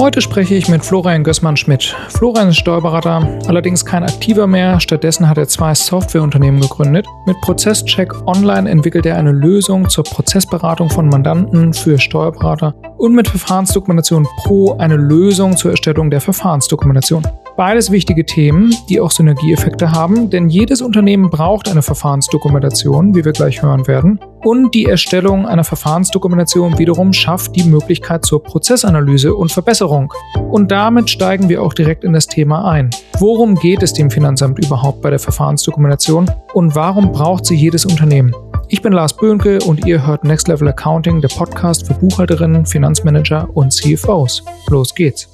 Heute spreche ich mit Florian Gößmann-Schmidt. Florian ist Steuerberater, allerdings kein aktiver mehr. Stattdessen hat er zwei Softwareunternehmen gegründet. Mit Prozesscheck Online entwickelt er eine Lösung zur Prozessberatung von Mandanten für Steuerberater und mit Verfahrensdokumentation Pro eine Lösung zur Erstellung der Verfahrensdokumentation. Beides wichtige Themen, die auch Synergieeffekte haben, denn jedes Unternehmen braucht eine Verfahrensdokumentation, wie wir gleich hören werden. Und die Erstellung einer Verfahrensdokumentation wiederum schafft die Möglichkeit zur Prozessanalyse und Verbesserung. Und damit steigen wir auch direkt in das Thema ein. Worum geht es dem Finanzamt überhaupt bei der Verfahrensdokumentation und warum braucht sie jedes Unternehmen? Ich bin Lars Böhnke und ihr hört Next Level Accounting, der Podcast für Buchhalterinnen, Finanzmanager und CFOs. Los geht's!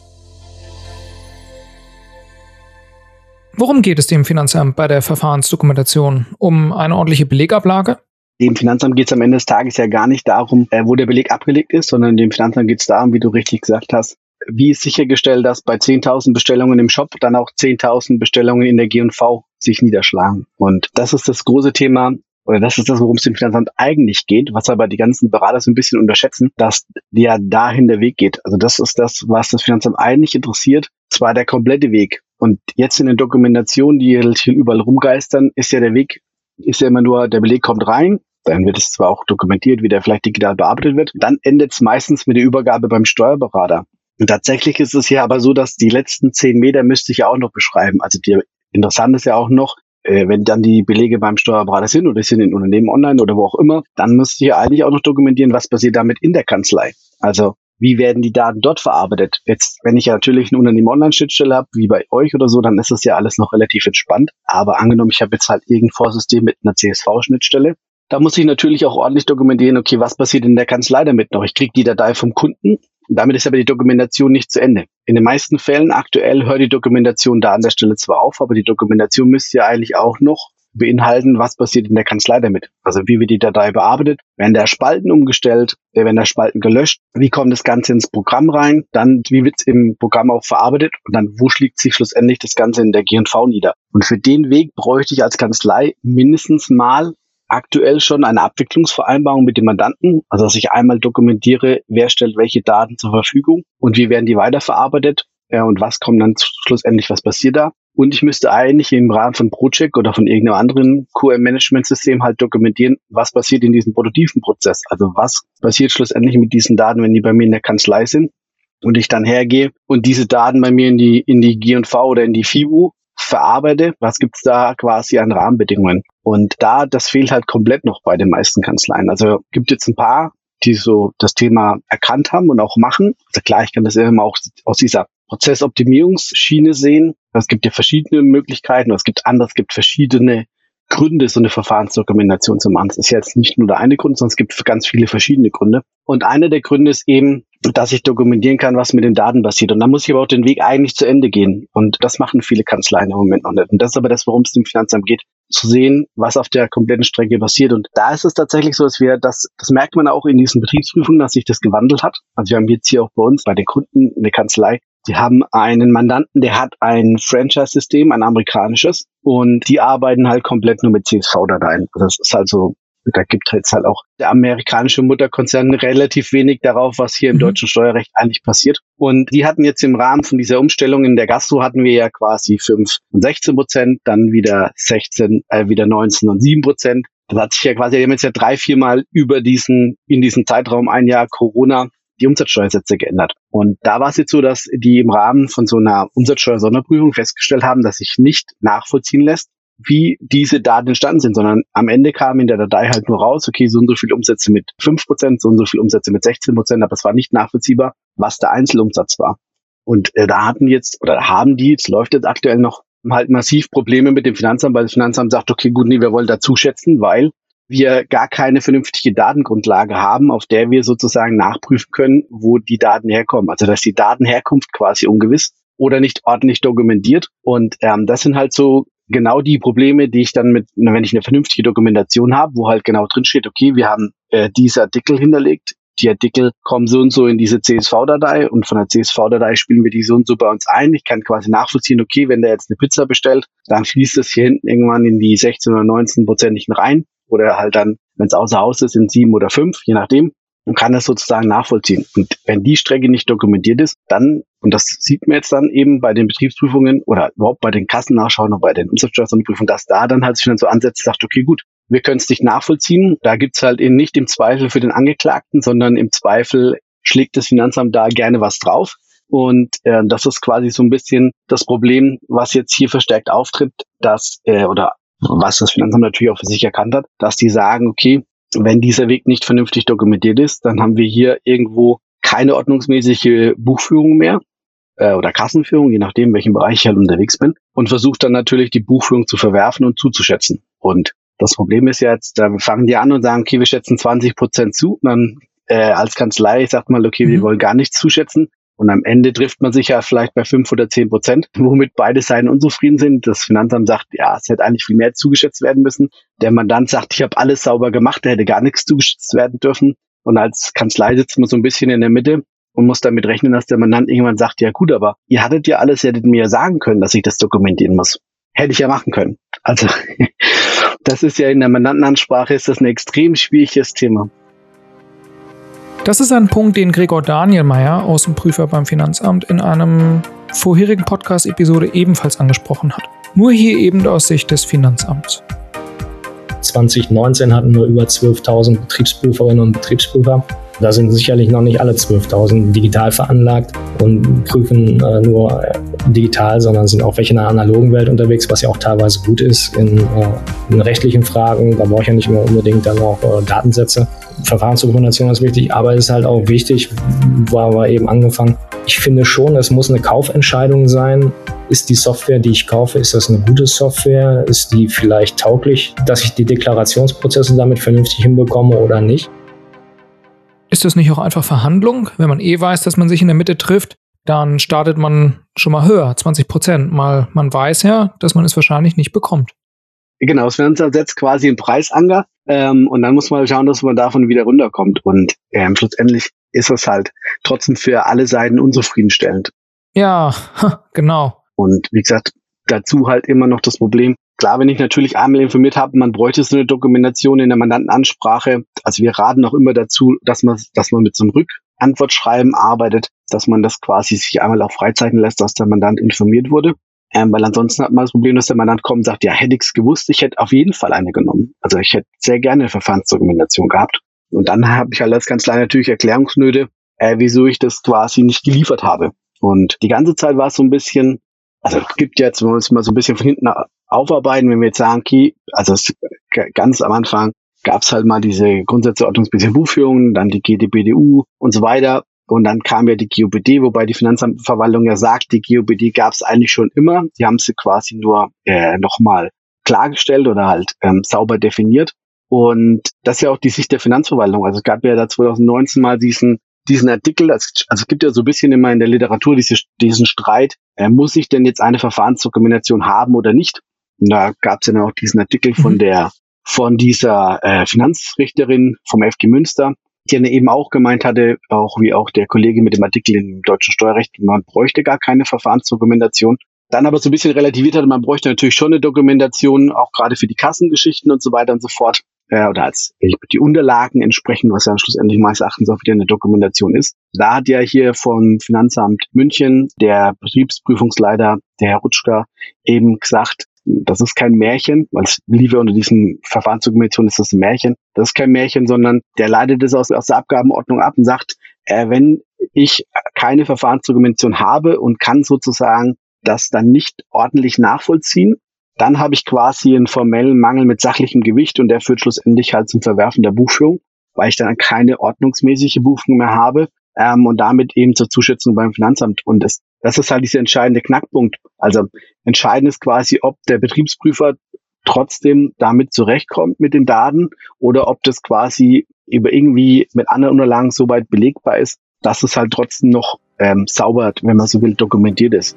Worum geht es dem Finanzamt bei der Verfahrensdokumentation? Um eine ordentliche Belegablage? Dem Finanzamt geht es am Ende des Tages ja gar nicht darum, äh, wo der Beleg abgelegt ist, sondern dem Finanzamt geht es darum, wie du richtig gesagt hast, wie ist sichergestellt, dass bei 10.000 Bestellungen im Shop dann auch 10.000 Bestellungen in der G&V sich niederschlagen. Und das ist das große Thema, oder das ist das, worum es dem Finanzamt eigentlich geht, was aber die ganzen Berater so ein bisschen unterschätzen, dass ja dahin der Weg geht. Also das ist das, was das Finanzamt eigentlich interessiert, zwar der komplette Weg. Und jetzt in den Dokumentationen, die hier überall rumgeistern, ist ja der Weg, ist ja immer nur, der Beleg kommt rein, dann wird es zwar auch dokumentiert, wie der vielleicht digital bearbeitet wird, dann endet es meistens mit der Übergabe beim Steuerberater. Und tatsächlich ist es ja aber so, dass die letzten zehn Meter müsste ich ja auch noch beschreiben. Also die, interessant ist ja auch noch, äh, wenn dann die Belege beim Steuerberater sind oder sind in Unternehmen online oder wo auch immer, dann müsste ich ja eigentlich auch noch dokumentieren, was passiert damit in der Kanzlei. Also wie werden die Daten dort verarbeitet? Jetzt, wenn ich ja natürlich eine Unternehmen-Online-Schnittstelle habe, wie bei euch oder so, dann ist das ja alles noch relativ entspannt. Aber angenommen, ich habe jetzt halt irgendein Vorsystem mit einer CSV-Schnittstelle, da muss ich natürlich auch ordentlich dokumentieren, okay, was passiert in der Kanzlei damit noch? Ich kriege die Datei vom Kunden, damit ist aber die Dokumentation nicht zu Ende. In den meisten Fällen aktuell hört die Dokumentation da an der Stelle zwar auf, aber die Dokumentation müsste ja eigentlich auch noch beinhalten, was passiert in der Kanzlei damit. Also wie wird die Datei bearbeitet, werden da Spalten umgestellt, äh, werden da Spalten gelöscht, wie kommt das Ganze ins Programm rein, dann wie wird es im Programm auch verarbeitet und dann wo schlägt sich schlussendlich das Ganze in der GNV nieder. Und für den Weg bräuchte ich als Kanzlei mindestens mal aktuell schon eine Abwicklungsvereinbarung mit dem Mandanten, also dass ich einmal dokumentiere, wer stellt welche Daten zur Verfügung und wie werden die weiterverarbeitet ja, und was kommt dann schlussendlich, was passiert da. Und ich müsste eigentlich im Rahmen von Project oder von irgendeinem anderen QM-Management-System halt dokumentieren, was passiert in diesem produktiven Prozess. Also was passiert schlussendlich mit diesen Daten, wenn die bei mir in der Kanzlei sind und ich dann hergehe und diese Daten bei mir in die, in die G&V oder in die FIBU verarbeite, was gibt's da quasi an Rahmenbedingungen? Und da, das fehlt halt komplett noch bei den meisten Kanzleien. Also gibt jetzt ein paar, die so das Thema erkannt haben und auch machen. Also klar, ich kann das immer auch aus dieser Prozessoptimierungsschiene sehen. Es gibt ja verschiedene Möglichkeiten, es gibt andere, es gibt verschiedene Gründe, so eine Verfahrensdokumentation zu machen. Es ist jetzt nicht nur der eine Grund, sondern es gibt ganz viele verschiedene Gründe. Und einer der Gründe ist eben, dass ich dokumentieren kann, was mit den Daten passiert. Und da muss ich aber auch den Weg eigentlich zu Ende gehen. Und das machen viele Kanzleien im Moment noch nicht. Und das ist aber das, worum es dem Finanzamt geht, zu sehen, was auf der kompletten Strecke passiert. Und da ist es tatsächlich so, dass wir das, das merkt man auch in diesen Betriebsprüfungen, dass sich das gewandelt hat. Also wir haben jetzt hier auch bei uns bei den Kunden eine Kanzlei, Sie haben einen Mandanten, der hat ein Franchise-System, ein amerikanisches, und die arbeiten halt komplett nur mit CSV-Dateien. Das ist also da gibt jetzt halt auch der amerikanische Mutterkonzern relativ wenig darauf, was hier im mhm. deutschen Steuerrecht eigentlich passiert. Und die hatten jetzt im Rahmen von dieser Umstellung in der Gastro hatten wir ja quasi 5 und 16 Prozent, dann wieder 16, äh, wieder 19 und 7 Prozent. Das hat sich ja quasi, die haben jetzt ja drei, viermal über diesen, in diesem Zeitraum ein Jahr Corona die Umsatzsteuersätze geändert. Und da war es jetzt so, dass die im Rahmen von so einer Umsatzsteuer-Sonderprüfung festgestellt haben, dass sich nicht nachvollziehen lässt, wie diese Daten entstanden sind, sondern am Ende kam in der Datei halt nur raus, okay, so und so viele Umsätze mit 5%, so und so viele Umsätze mit 16%, aber es war nicht nachvollziehbar, was der Einzelumsatz war. Und äh, da hatten jetzt, oder haben die, es läuft jetzt aktuell noch, halt massiv Probleme mit dem Finanzamt, weil das Finanzamt sagt, okay, gut, nee, wir wollen dazu schätzen, weil wir gar keine vernünftige Datengrundlage haben, auf der wir sozusagen nachprüfen können, wo die Daten herkommen. Also dass die Datenherkunft quasi ungewiss oder nicht ordentlich dokumentiert. Und ähm, das sind halt so genau die Probleme, die ich dann mit, wenn ich eine vernünftige Dokumentation habe, wo halt genau drin steht, okay, wir haben äh, diese Artikel hinterlegt, die Artikel kommen so und so in diese CSV-Datei und von der CSV-Datei spielen wir die so und so bei uns ein. Ich kann quasi nachvollziehen, okay, wenn der jetzt eine Pizza bestellt, dann fließt das hier hinten irgendwann in die 16 oder 19 Prozentigen rein oder halt dann, wenn es außer Haus ist, in sieben oder fünf, je nachdem. Und kann das sozusagen nachvollziehen. Und wenn die Strecke nicht dokumentiert ist, dann, und das sieht man jetzt dann eben bei den Betriebsprüfungen oder überhaupt bei den Kassennachschauen und bei den Umsatzsteuersonderprüfungen, dass da dann halt sich dann so ansetzt, sagt, okay, gut, wir können es nicht nachvollziehen. Da gibt's halt eben nicht im Zweifel für den Angeklagten, sondern im Zweifel schlägt das Finanzamt da gerne was drauf. Und äh, das ist quasi so ein bisschen das Problem, was jetzt hier verstärkt auftritt, dass, äh, oder was das Finanzamt natürlich auch für sich erkannt hat, dass die sagen, okay, wenn dieser Weg nicht vernünftig dokumentiert ist, dann haben wir hier irgendwo keine ordnungsmäßige Buchführung mehr äh, oder Kassenführung, je nachdem, in welchem Bereich ich halt unterwegs bin, und versucht dann natürlich die Buchführung zu verwerfen und zuzuschätzen. Und das Problem ist jetzt, da fangen die an und sagen, okay, wir schätzen 20 Prozent zu. Und dann äh, als Kanzlei sagt man, okay, mhm. wir wollen gar nichts zuschätzen. Und am Ende trifft man sich ja vielleicht bei fünf oder zehn Prozent, womit beide Seiten unzufrieden sind. Das Finanzamt sagt, ja, es hätte eigentlich viel mehr zugeschätzt werden müssen. Der Mandant sagt, ich habe alles sauber gemacht, da hätte gar nichts zugeschätzt werden dürfen. Und als Kanzlei sitzt man so ein bisschen in der Mitte und muss damit rechnen, dass der Mandant irgendwann sagt, ja gut, aber ihr hattet ja alles, ihr hättet mir ja sagen können, dass ich das dokumentieren muss. Hätte ich ja machen können. Also das ist ja in der Mandantenansprache ist das ein extrem schwieriges Thema. Das ist ein Punkt, den Gregor Danielmeier, Außenprüfer beim Finanzamt, in einem vorherigen Podcast-Episode ebenfalls angesprochen hat. Nur hier eben aus Sicht des Finanzamts. 2019 hatten wir über 12.000 Betriebsprüferinnen und Betriebsprüfer. Da sind sicherlich noch nicht alle 12.000 digital veranlagt und prüfen äh, nur äh, digital, sondern sind auch welche in der analogen Welt unterwegs, was ja auch teilweise gut ist in, äh, in rechtlichen Fragen. Da brauche ich ja nicht immer unbedingt dann auch äh, Datensätze. Verfahrensdokumentation ist wichtig, aber es ist halt auch wichtig, haben wir eben angefangen. Ich finde schon, es muss eine Kaufentscheidung sein. Ist die Software, die ich kaufe, ist das eine gute Software? Ist die vielleicht tauglich, dass ich die Deklarationsprozesse damit vernünftig hinbekomme oder nicht? Ist das nicht auch einfach Verhandlung? Wenn man eh weiß, dass man sich in der Mitte trifft, dann startet man schon mal höher, 20 Prozent. Mal, man weiß ja, dass man es wahrscheinlich nicht bekommt. Genau, das Finanzamt setzt quasi einen Preisanger ähm, und dann muss man schauen, dass man davon wieder runterkommt. Und ähm, schlussendlich ist es halt trotzdem für alle Seiten unzufriedenstellend. Ja, genau. Und wie gesagt, dazu halt immer noch das Problem, Klar, wenn ich natürlich einmal informiert habe, man bräuchte so eine Dokumentation in der Mandantenansprache. Also wir raten auch immer dazu, dass man, dass man mit so einem Rückantwortschreiben arbeitet, dass man das quasi sich einmal auch freizeichnen lässt, dass der Mandant informiert wurde. Ähm, weil ansonsten hat man das Problem, dass der Mandant kommt und sagt, ja, hätte ich's gewusst, ich hätte auf jeden Fall eine genommen. Also ich hätte sehr gerne eine Verfahrensdokumentation gehabt. Und dann habe ich halt als Kanzlei natürlich Erklärungsnöte, äh, wieso ich das quasi nicht geliefert habe. Und die ganze Zeit war es so ein bisschen, also es gibt jetzt, wenn wir uns mal so ein bisschen von hinten aufarbeiten, wenn wir jetzt sagen, okay, also es, ganz am Anfang gab es halt mal diese Grundsätze ordnungsmäßige Buchführung, dann die GDBDU und so weiter. Und dann kam ja die GOBD, wobei die Finanzverwaltung ja sagt, die GOBD gab es eigentlich schon immer. Die haben sie quasi nur äh, nochmal klargestellt oder halt ähm, sauber definiert. Und das ist ja auch die Sicht der Finanzverwaltung. Also es gab ja da 2019 mal diesen diesen Artikel, also es gibt ja so ein bisschen immer in der Literatur diese, diesen Streit, äh, muss ich denn jetzt eine Verfahrensdokumentation haben oder nicht? Und da gab es ja auch diesen Artikel von mhm. der von dieser äh, Finanzrichterin vom FG Münster, die eben auch gemeint hatte, auch wie auch der Kollege mit dem Artikel im deutschen Steuerrecht, man bräuchte gar keine Verfahrensdokumentation. Dann aber so ein bisschen relativiert hatte, man bräuchte natürlich schon eine Dokumentation, auch gerade für die Kassengeschichten und so weiter und so fort. Äh, oder als die Unterlagen entsprechen, was ja schlussendlich meines Erachtens auch wieder eine Dokumentation ist. Da hat ja hier vom Finanzamt München der Betriebsprüfungsleiter, der Herr Rutschka, eben gesagt, das ist kein Märchen, weil es liebe unter diesen Verfahrensdokumentation ist das ein Märchen. Das ist kein Märchen, sondern der leitet es aus, aus der Abgabenordnung ab und sagt, äh, wenn ich keine Verfahrensdokumentation habe und kann sozusagen das dann nicht ordentlich nachvollziehen, dann habe ich quasi einen formellen Mangel mit sachlichem Gewicht und der führt schlussendlich halt zum Verwerfen der Buchführung, weil ich dann keine ordnungsmäßige Buchführung mehr habe ähm, und damit eben zur Zuschätzung beim Finanzamt. Und das das ist halt dieser entscheidende Knackpunkt. Also entscheidend ist quasi, ob der Betriebsprüfer trotzdem damit zurechtkommt mit den Daten oder ob das quasi über irgendwie mit anderen Unterlagen so weit belegbar ist, dass es halt trotzdem noch ähm, sauber, wenn man so will, dokumentiert ist.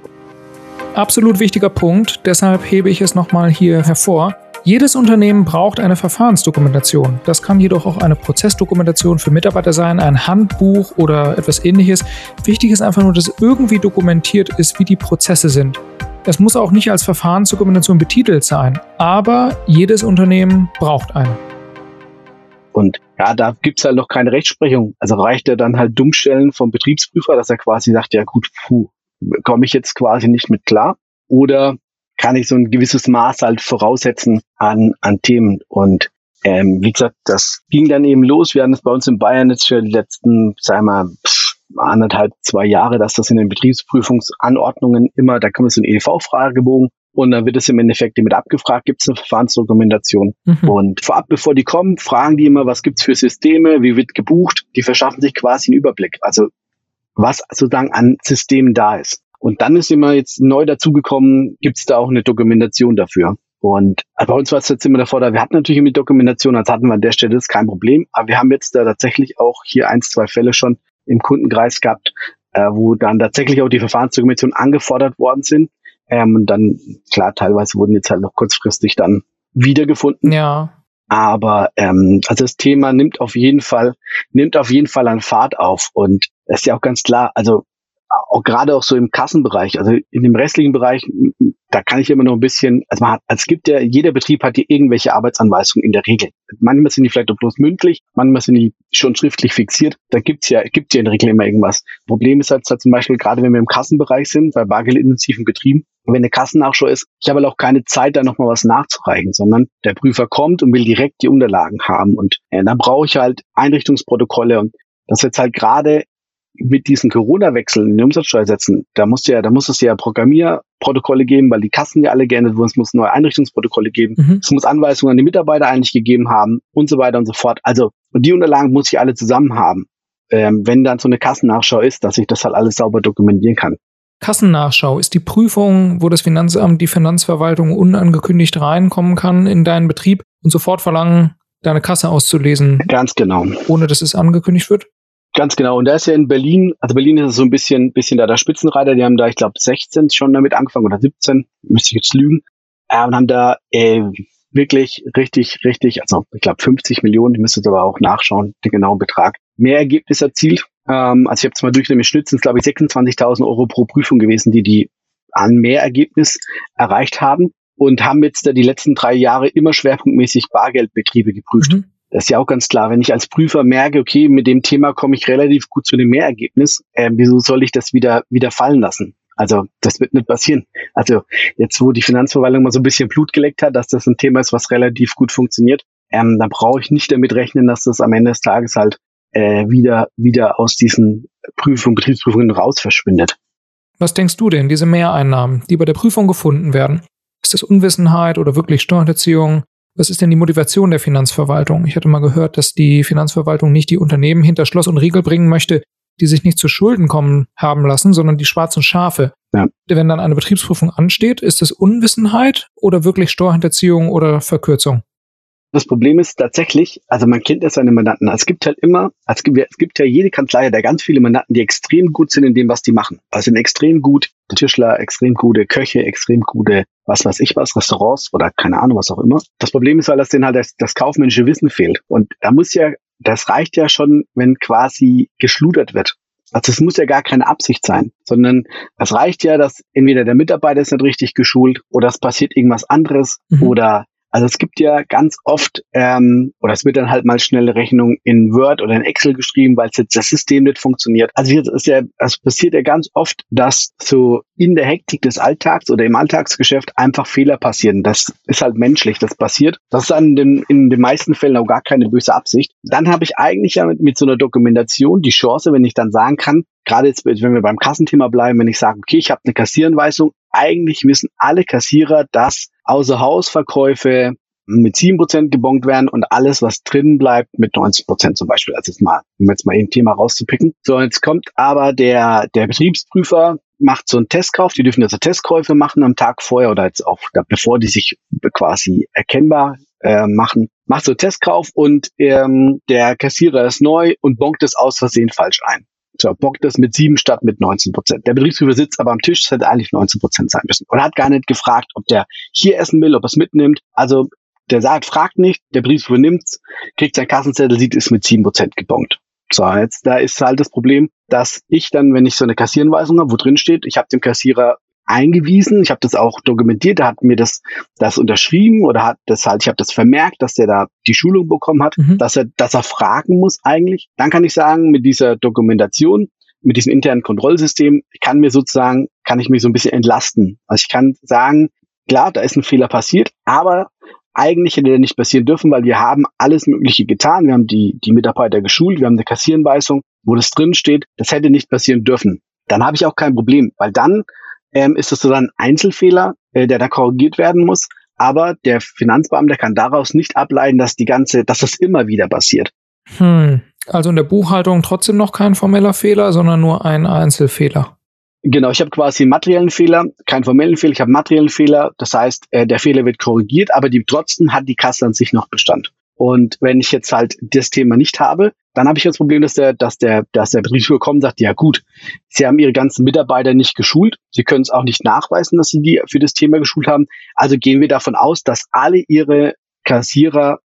Absolut wichtiger Punkt, deshalb hebe ich es nochmal hier hervor. Jedes Unternehmen braucht eine Verfahrensdokumentation. Das kann jedoch auch eine Prozessdokumentation für Mitarbeiter sein, ein Handbuch oder etwas ähnliches. Wichtig ist einfach nur, dass irgendwie dokumentiert ist, wie die Prozesse sind. Es muss auch nicht als Verfahrensdokumentation betitelt sein, aber jedes Unternehmen braucht eine. Und ja, da gibt's halt noch keine Rechtsprechung. Also reicht er dann halt Dummstellen vom Betriebsprüfer, dass er quasi sagt, ja gut, puh, komme ich jetzt quasi nicht mit klar? Oder kann ich so ein gewisses Maß halt voraussetzen an, an Themen? Und ähm, wie gesagt, das ging dann eben los. Wir hatten es bei uns in Bayern jetzt für die letzten, sagen wir mal, anderthalb, zwei Jahre, dass das in den Betriebsprüfungsanordnungen immer, da kommt es so ein EDV-Fragebogen und dann wird es im Endeffekt damit abgefragt, gibt es eine Verfahrensdokumentation. Mhm. Und vorab, bevor die kommen, fragen die immer, was gibt's für Systeme, wie wird gebucht. Die verschaffen sich quasi einen Überblick, also was sozusagen an Systemen da ist. Und dann ist immer jetzt neu dazugekommen, gibt's da auch eine Dokumentation dafür. Und bei uns war es jetzt immer davor, da wir hatten natürlich immer die Dokumentation, als hatten wir an der Stelle das ist kein Problem. Aber wir haben jetzt da tatsächlich auch hier eins, zwei Fälle schon im Kundenkreis gehabt, äh, wo dann tatsächlich auch die Verfahrensdokumentation angefordert worden sind. Ähm, und dann, klar, teilweise wurden jetzt halt noch kurzfristig dann wiedergefunden. Ja. Aber ähm, also das Thema nimmt auf jeden Fall, nimmt auf jeden Fall an Fahrt auf. Und es ist ja auch ganz klar, also auch gerade auch so im Kassenbereich, also in dem restlichen Bereich, da kann ich immer noch ein bisschen, also man hat, also es gibt ja, jeder Betrieb hat hier irgendwelche Arbeitsanweisungen in der Regel. Manchmal sind die vielleicht auch bloß mündlich, manchmal sind die schon schriftlich fixiert. Da gibt's ja, gibt ja in der Regel immer irgendwas. Problem ist halt, halt zum Beispiel, gerade wenn wir im Kassenbereich sind, bei bargeldintensiven Betrieben, wenn eine Kassennachschau ist, ich habe halt auch keine Zeit, da nochmal was nachzureichen, sondern der Prüfer kommt und will direkt die Unterlagen haben. Und äh, dann brauche ich halt Einrichtungsprotokolle und das jetzt halt gerade mit diesen Corona-Wechseln in den Umsatzsteuersätzen, da muss ja, da muss es ja Programmierprotokolle geben, weil die Kassen ja alle geändert wurden, es muss neue Einrichtungsprotokolle geben, mhm. es muss Anweisungen an die Mitarbeiter eigentlich gegeben haben und so weiter und so fort. Also, und die Unterlagen muss ich alle zusammen haben, ähm, wenn dann so eine Kassennachschau ist, dass ich das halt alles sauber dokumentieren kann. Kassennachschau ist die Prüfung, wo das Finanzamt, die Finanzverwaltung unangekündigt reinkommen kann in deinen Betrieb und sofort verlangen, deine Kasse auszulesen. Ganz genau. Ohne dass es angekündigt wird? Ganz genau. Und da ist ja in Berlin, also Berlin ist so ein bisschen, bisschen da der Spitzenreiter. Die haben da, ich glaube, 16 schon damit angefangen oder 17, müsste ich jetzt lügen. Äh, und haben da äh, wirklich richtig, richtig, also ich glaube 50 Millionen, ich müsste aber auch nachschauen, den genauen Betrag, mehr Ergebnis erzielt. Ähm, also ich habe es mal durchgenommen, im Schnitt sind glaube ich 26.000 Euro pro Prüfung gewesen, die die an Mehrergebnis erreicht haben und haben jetzt da die letzten drei Jahre immer schwerpunktmäßig Bargeldbetriebe geprüft. Mhm. Das ist ja auch ganz klar. Wenn ich als Prüfer merke, okay, mit dem Thema komme ich relativ gut zu dem Mehrergebnis, äh, wieso soll ich das wieder, wieder fallen lassen? Also das wird nicht passieren. Also jetzt, wo die Finanzverwaltung mal so ein bisschen Blut geleckt hat, dass das ein Thema ist, was relativ gut funktioniert, ähm, dann brauche ich nicht damit rechnen, dass das am Ende des Tages halt äh, wieder, wieder aus diesen Prüfungen, Betriebsprüfungen raus verschwindet. Was denkst du denn, diese Mehreinnahmen, die bei der Prüfung gefunden werden? Ist das Unwissenheit oder wirklich Steuerhinterziehung? Was ist denn die Motivation der Finanzverwaltung? Ich hatte mal gehört, dass die Finanzverwaltung nicht die Unternehmen hinter Schloss und Riegel bringen möchte, die sich nicht zu Schulden kommen haben lassen, sondern die schwarzen Schafe. Ja. Wenn dann eine Betriebsprüfung ansteht, ist es Unwissenheit oder wirklich Steuerhinterziehung oder Verkürzung? Das Problem ist tatsächlich, also man kennt ja seine Mandanten. Es gibt halt immer, es gibt, es gibt ja jede Kanzlei ja ganz viele Mandanten, die extrem gut sind in dem, was die machen. Also sind extrem gut, Tischler, extrem gute Köche, extrem gute, was weiß ich was, Restaurants oder keine Ahnung, was auch immer. Das Problem ist halt, dass denen halt das, das kaufmännische Wissen fehlt. Und da muss ja, das reicht ja schon, wenn quasi geschludert wird. Also es muss ja gar keine Absicht sein, sondern es reicht ja, dass entweder der Mitarbeiter ist nicht richtig geschult oder es passiert irgendwas anderes mhm. oder also es gibt ja ganz oft, ähm, oder es wird dann halt mal schnelle Rechnung in Word oder in Excel geschrieben, weil jetzt das System nicht funktioniert. Also jetzt ist ja, es passiert ja ganz oft, dass so in der Hektik des Alltags oder im Alltagsgeschäft einfach Fehler passieren. Das ist halt menschlich, das passiert. Das ist dann in den, in den meisten Fällen auch gar keine böse Absicht. Dann habe ich eigentlich ja mit, mit so einer Dokumentation die Chance, wenn ich dann sagen kann, gerade jetzt, wenn wir beim Kassenthema bleiben, wenn ich sage, okay, ich habe eine Kassieranweisung, eigentlich wissen alle Kassierer, dass außer Hausverkäufe mit sieben Prozent gebongt werden und alles, was drin bleibt, mit 90 Prozent zum Beispiel. Also jetzt mal, um jetzt mal ein Thema rauszupicken. So, jetzt kommt aber der, der Betriebsprüfer, macht so einen Testkauf. Die dürfen also Testkäufe machen am Tag vorher oder jetzt auch, bevor die sich quasi erkennbar äh, machen. Macht so einen Testkauf und ähm, der Kassierer ist neu und bonkt es aus Versehen falsch ein. So, bockt das mit sieben statt mit 19 Prozent. Der Betriebsprüfer sitzt aber am Tisch, das hätte eigentlich 19 Prozent sein müssen. Und hat gar nicht gefragt, ob der hier essen will, ob er es mitnimmt. Also der sagt, fragt nicht, der Betriebsprüfer nimmt's, kriegt sein Kassenzettel, sieht, ist mit sieben Prozent gebongt. So, jetzt da ist halt das Problem, dass ich dann, wenn ich so eine Kassierenweisung habe, wo drin steht, ich habe dem Kassierer eingewiesen. Ich habe das auch dokumentiert. Er hat mir das, das unterschrieben oder hat das halt, ich habe das vermerkt, dass der da die Schulung bekommen hat, mhm. dass er, dass er fragen muss eigentlich. Dann kann ich sagen, mit dieser Dokumentation, mit diesem internen Kontrollsystem, kann mir sozusagen, kann ich mich so ein bisschen entlasten. Also ich kann sagen, klar, da ist ein Fehler passiert, aber eigentlich hätte der nicht passieren dürfen, weil wir haben alles Mögliche getan. Wir haben die, die Mitarbeiter geschult, wir haben eine Kassierenweisung, wo das drin steht. Das hätte nicht passieren dürfen. Dann habe ich auch kein Problem, weil dann ähm, ist es so ein Einzelfehler, äh, der da korrigiert werden muss. Aber der Finanzbeamte kann daraus nicht ableiten, dass die ganze, dass das immer wieder passiert. Hm. Also in der Buchhaltung trotzdem noch kein formeller Fehler, sondern nur ein Einzelfehler. Genau, ich habe quasi einen materiellen Fehler, keinen formellen Fehler, ich habe einen materiellen Fehler. Das heißt, äh, der Fehler wird korrigiert, aber die, trotzdem hat die Kasse an sich noch Bestand. Und wenn ich jetzt halt das Thema nicht habe, dann habe ich das Problem, dass der, dass der, dass der Betriebsführer kommt und sagt, ja gut, Sie haben Ihre ganzen Mitarbeiter nicht geschult, Sie können es auch nicht nachweisen, dass Sie die für das Thema geschult haben. Also gehen wir davon aus, dass alle Ihre Kassierer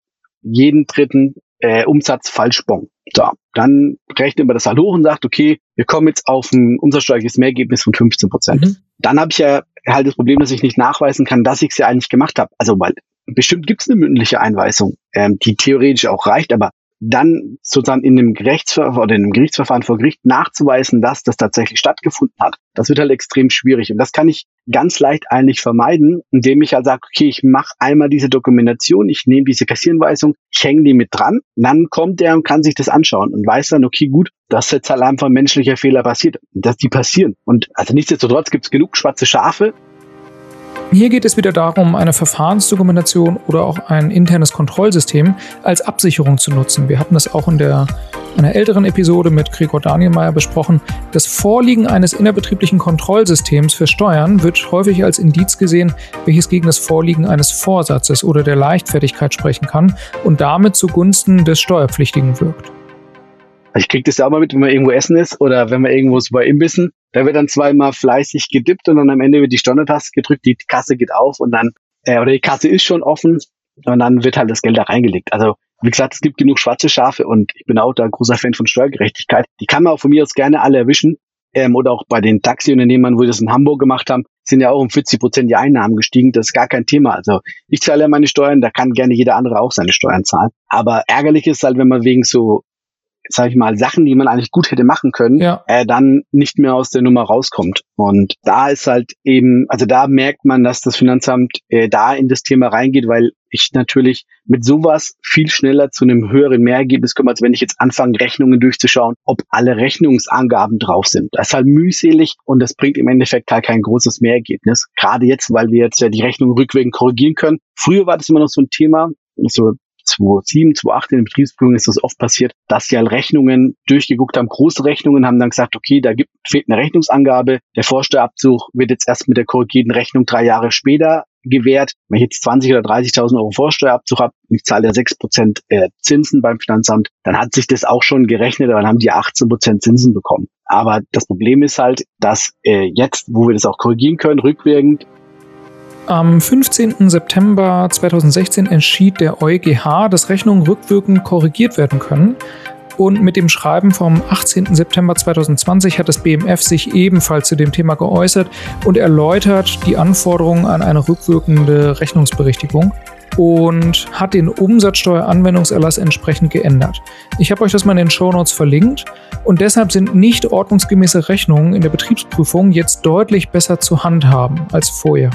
jeden dritten äh, Umsatz falsch bongen. So, dann rechnet man das halt hoch und sagt, okay, wir kommen jetzt auf ein umsatzsteuerliches Mehrergebnis von 15 Prozent. Mhm. Dann habe ich ja halt das Problem, dass ich nicht nachweisen kann, dass ich es ja eigentlich gemacht habe. Also weil bestimmt gibt es eine mündliche Einweisung, ähm, die theoretisch auch reicht, aber dann sozusagen in einem Gerichtsverfahren oder in einem Gerichtsverfahren vor Gericht nachzuweisen, dass das tatsächlich stattgefunden hat. Das wird halt extrem schwierig. Und das kann ich ganz leicht eigentlich vermeiden, indem ich halt sage, okay, ich mache einmal diese Dokumentation, ich nehme diese Kassierenweisung, ich hänge die mit dran, dann kommt der und kann sich das anschauen und weiß dann, okay, gut, dass jetzt halt einfach ein menschlicher Fehler passiert, dass die passieren. Und also nichtsdestotrotz gibt es genug schwarze Schafe, hier geht es wieder darum, eine Verfahrensdokumentation oder auch ein internes Kontrollsystem als Absicherung zu nutzen. Wir hatten das auch in der einer älteren Episode mit Gregor Danielmeier besprochen. Das Vorliegen eines innerbetrieblichen Kontrollsystems für Steuern wird häufig als Indiz gesehen, welches gegen das Vorliegen eines Vorsatzes oder der Leichtfertigkeit sprechen kann und damit zugunsten des Steuerpflichtigen wirkt. Ich kriege das ja auch mal mit, wenn man irgendwo essen ist oder wenn man irgendwo bei Imbissen, da wird dann zweimal fleißig gedippt und dann am Ende wird die Stornotaste gedrückt, die Kasse geht auf und dann, äh, oder die Kasse ist schon offen und dann wird halt das Geld da reingelegt. Also wie gesagt, es gibt genug schwarze Schafe und ich bin auch da großer Fan von Steuergerechtigkeit. Die kann man auch von mir aus gerne alle erwischen. Ähm, oder auch bei den Taxiunternehmern, wo wir das in Hamburg gemacht haben, sind ja auch um 40 Prozent die Einnahmen gestiegen. Das ist gar kein Thema. Also ich zahle ja meine Steuern, da kann gerne jeder andere auch seine Steuern zahlen. Aber ärgerlich ist halt, wenn man wegen so sag ich mal, Sachen, die man eigentlich gut hätte machen können, ja. äh, dann nicht mehr aus der Nummer rauskommt. Und da ist halt eben, also da merkt man, dass das Finanzamt äh, da in das Thema reingeht, weil ich natürlich mit sowas viel schneller zu einem höheren Mehrergebnis komme, als wenn ich jetzt anfange, Rechnungen durchzuschauen, ob alle Rechnungsangaben drauf sind. Das ist halt mühselig und das bringt im Endeffekt halt kein großes Mehrergebnis. Gerade jetzt, weil wir jetzt ja die Rechnung rückwirkend korrigieren können. Früher war das immer noch so ein Thema, so 2007, 2008 in den Betriebsprüfungen ist das oft passiert, dass sie halt Rechnungen durchgeguckt haben, große Rechnungen, haben dann gesagt, okay, da gibt, fehlt eine Rechnungsangabe, der Vorsteuerabzug wird jetzt erst mit der korrigierten Rechnung drei Jahre später gewährt. Wenn ich jetzt 20 oder 30.000 Euro Vorsteuerabzug habe, ich zahle ja 6 Prozent äh, Zinsen beim Finanzamt, dann hat sich das auch schon gerechnet, dann haben die 18 Prozent Zinsen bekommen. Aber das Problem ist halt, dass äh, jetzt, wo wir das auch korrigieren können, rückwirkend, am 15. September 2016 entschied der EuGH, dass Rechnungen rückwirkend korrigiert werden können. Und mit dem Schreiben vom 18. September 2020 hat das BMF sich ebenfalls zu dem Thema geäußert und erläutert die Anforderungen an eine rückwirkende Rechnungsberichtigung und hat den Umsatzsteueranwendungserlass entsprechend geändert. Ich habe euch das mal in den Shownotes verlinkt und deshalb sind nicht ordnungsgemäße Rechnungen in der Betriebsprüfung jetzt deutlich besser zu handhaben als vorher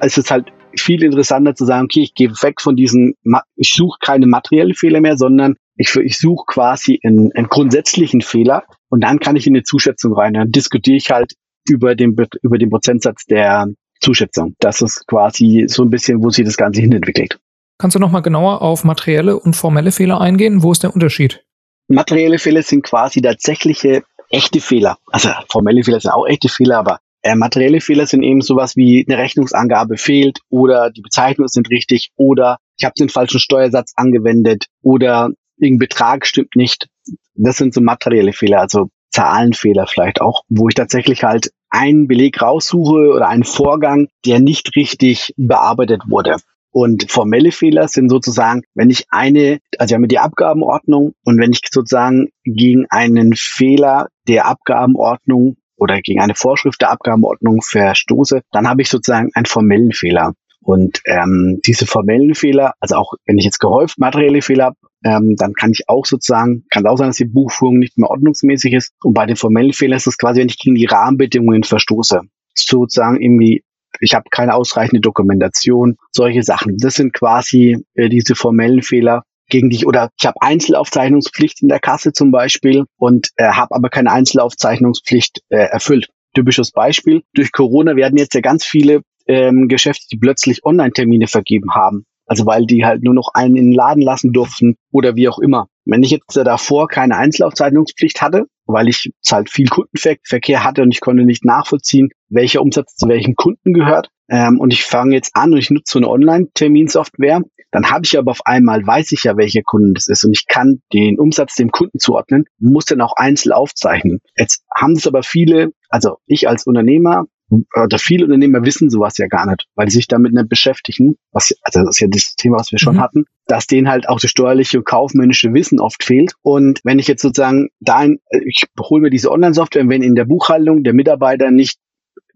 es ist halt viel interessanter zu sagen, okay, ich gehe weg von diesen, ich suche keine materiellen Fehler mehr, sondern ich, ich suche quasi einen, einen grundsätzlichen Fehler und dann kann ich in eine Zuschätzung rein. Dann diskutiere ich halt über den, über den Prozentsatz der Zuschätzung. Das ist quasi so ein bisschen, wo sich das Ganze hin entwickelt. Kannst du nochmal genauer auf materielle und formelle Fehler eingehen? Wo ist der Unterschied? Materielle Fehler sind quasi tatsächliche echte Fehler. Also formelle Fehler sind auch echte Fehler, aber äh, materielle Fehler sind eben sowas wie eine Rechnungsangabe fehlt oder die Bezeichnungen sind richtig oder ich habe den falschen Steuersatz angewendet oder irgendein Betrag stimmt nicht. Das sind so materielle Fehler, also Zahlenfehler vielleicht auch, wo ich tatsächlich halt einen Beleg raussuche oder einen Vorgang, der nicht richtig bearbeitet wurde. Und formelle Fehler sind sozusagen, wenn ich eine, also wir haben die Abgabenordnung und wenn ich sozusagen gegen einen Fehler der Abgabenordnung oder gegen eine Vorschrift der Abgabenordnung verstoße, dann habe ich sozusagen einen formellen Fehler. Und ähm, diese formellen Fehler, also auch wenn ich jetzt gehäuft materielle Fehler habe, ähm, dann kann ich auch sozusagen, kann auch sein, dass die Buchführung nicht mehr ordnungsmäßig ist. Und bei den formellen Fehlern ist es quasi, wenn ich gegen die Rahmenbedingungen verstoße. Sozusagen irgendwie, ich habe keine ausreichende Dokumentation, solche Sachen. Das sind quasi äh, diese formellen Fehler, gegen dich oder ich habe Einzelaufzeichnungspflicht in der Kasse zum Beispiel und äh, habe aber keine Einzelaufzeichnungspflicht äh, erfüllt. Typisches Beispiel. Durch Corona werden jetzt ja ganz viele ähm, Geschäfte, die plötzlich Online-Termine vergeben haben. Also weil die halt nur noch einen in den Laden lassen durften oder wie auch immer. Wenn ich jetzt davor keine Einzelaufzeichnungspflicht hatte, weil ich halt viel Kundenverkehr hatte und ich konnte nicht nachvollziehen, welcher Umsatz zu welchem Kunden gehört, ähm, und ich fange jetzt an und ich nutze so eine Online-Terminsoftware, dann habe ich aber auf einmal, weiß ich ja, welcher Kunde das ist und ich kann den Umsatz dem Kunden zuordnen, muss dann auch einzeln aufzeichnen. Jetzt haben es aber viele, also ich als Unternehmer oder viele Unternehmer wissen sowas ja gar nicht, weil sie sich damit nicht beschäftigen, was, also das ist ja das Thema, was wir schon mhm. hatten, dass denen halt auch das steuerliche und kaufmännische Wissen oft fehlt. Und wenn ich jetzt sozusagen da, ich hole mir diese Online-Software, wenn in der Buchhaltung der Mitarbeiter nicht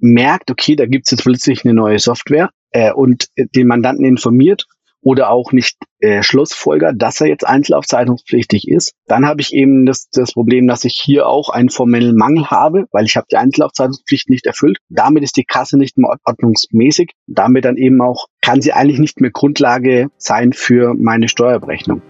merkt, okay, da gibt es jetzt plötzlich eine neue Software äh, und den Mandanten informiert oder auch nicht äh, Schlussfolger, dass er jetzt einzelaufzeichnungspflichtig ist, dann habe ich eben das, das Problem, dass ich hier auch einen formellen Mangel habe, weil ich habe die Einzelaufzeichnungspflicht nicht erfüllt. Damit ist die Kasse nicht mehr ordnungsmäßig. Damit dann eben auch, kann sie eigentlich nicht mehr Grundlage sein für meine Steuerberechnung.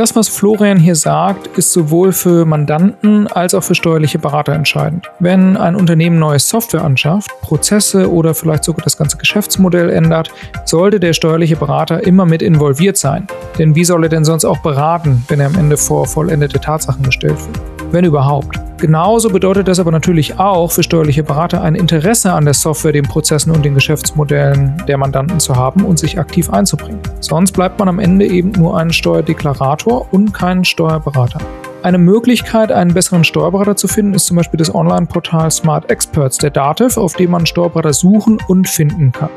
Das, was Florian hier sagt, ist sowohl für Mandanten als auch für steuerliche Berater entscheidend. Wenn ein Unternehmen neue Software anschafft, Prozesse oder vielleicht sogar das ganze Geschäftsmodell ändert, sollte der steuerliche Berater immer mit involviert sein. Denn wie soll er denn sonst auch beraten, wenn er am Ende vor vollendete Tatsachen gestellt wird? Wenn überhaupt. Genauso bedeutet das aber natürlich auch für steuerliche Berater ein Interesse an der Software, den Prozessen und den Geschäftsmodellen der Mandanten zu haben und sich aktiv einzubringen. Sonst bleibt man am Ende eben nur ein Steuerdeklarator und kein Steuerberater. Eine Möglichkeit, einen besseren Steuerberater zu finden, ist zum Beispiel das Online-Portal Smart Experts der DATEV, auf dem man Steuerberater suchen und finden kann.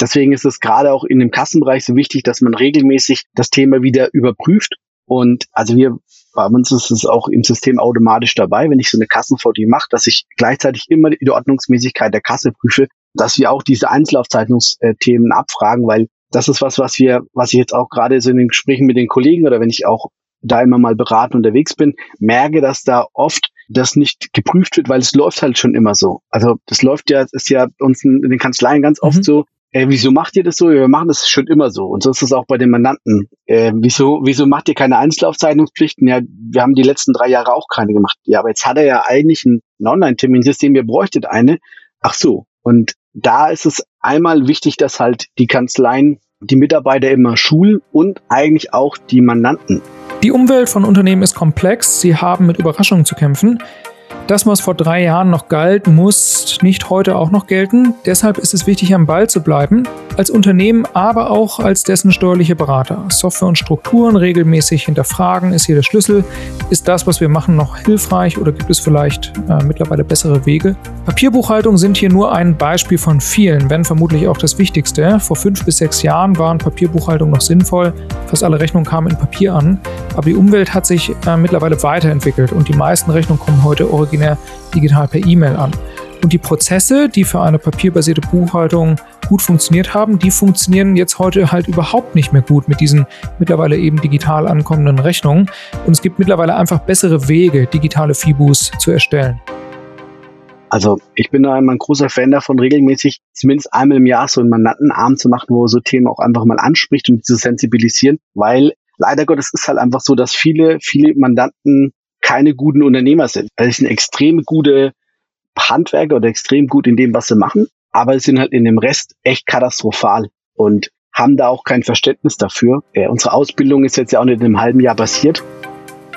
Deswegen ist es gerade auch in dem Kassenbereich so wichtig, dass man regelmäßig das Thema wieder überprüft. Und also wir bei uns ist es auch im System automatisch dabei, wenn ich so eine Kassenfolie mache, dass ich gleichzeitig immer die Ordnungsmäßigkeit der Kasse prüfe, dass wir auch diese Einzelaufzeichnungsthemen abfragen, weil das ist was, was wir, was ich jetzt auch gerade so in den Gesprächen mit den Kollegen oder wenn ich auch da immer mal beraten unterwegs bin, merke, dass da oft das nicht geprüft wird, weil es läuft halt schon immer so. Also das läuft ja, ist ja uns in den Kanzleien ganz oft mhm. so, äh, wieso macht ihr das so? Wir machen das schon immer so. Und so ist es auch bei den Mandanten. Äh, wieso, wieso macht ihr keine Einzelaufzeichnungspflichten? Ja, wir haben die letzten drei Jahre auch keine gemacht. Ja, aber jetzt hat er ja eigentlich ein, ein Online-Terminsystem, ihr bräuchtet eine. Ach so. Und da ist es einmal wichtig, dass halt die Kanzleien die Mitarbeiter immer schulen und eigentlich auch die Mandanten. Die Umwelt von Unternehmen ist komplex. Sie haben mit Überraschungen zu kämpfen. Das, was vor drei Jahren noch galt, muss nicht heute auch noch gelten. Deshalb ist es wichtig, am Ball zu bleiben. Als Unternehmen, aber auch als dessen steuerliche Berater. Software und Strukturen regelmäßig hinterfragen ist hier der Schlüssel. Ist das, was wir machen, noch hilfreich oder gibt es vielleicht äh, mittlerweile bessere Wege? Papierbuchhaltung sind hier nur ein Beispiel von vielen, wenn vermutlich auch das Wichtigste. Vor fünf bis sechs Jahren waren Papierbuchhaltung noch sinnvoll. Fast alle Rechnungen kamen in Papier an. Aber die Umwelt hat sich äh, mittlerweile weiterentwickelt und die meisten Rechnungen kommen heute original originär digital per E-Mail an. Und die Prozesse, die für eine papierbasierte Buchhaltung gut funktioniert haben, die funktionieren jetzt heute halt überhaupt nicht mehr gut mit diesen mittlerweile eben digital ankommenden Rechnungen. Und es gibt mittlerweile einfach bessere Wege, digitale Fibus zu erstellen. Also ich bin da immer ein großer Fan davon, regelmäßig zumindest einmal im Jahr so einen Mandantenarm zu machen, wo so Themen auch einfach mal anspricht und zu sensibilisieren, weil leider Gottes ist halt einfach so, dass viele, viele Mandanten keine guten Unternehmer sind. Also sie sind extrem gute Handwerker oder extrem gut in dem, was sie machen, aber sie sind halt in dem Rest echt katastrophal und haben da auch kein Verständnis dafür. Äh, unsere Ausbildung ist jetzt ja auch nicht in einem halben Jahr passiert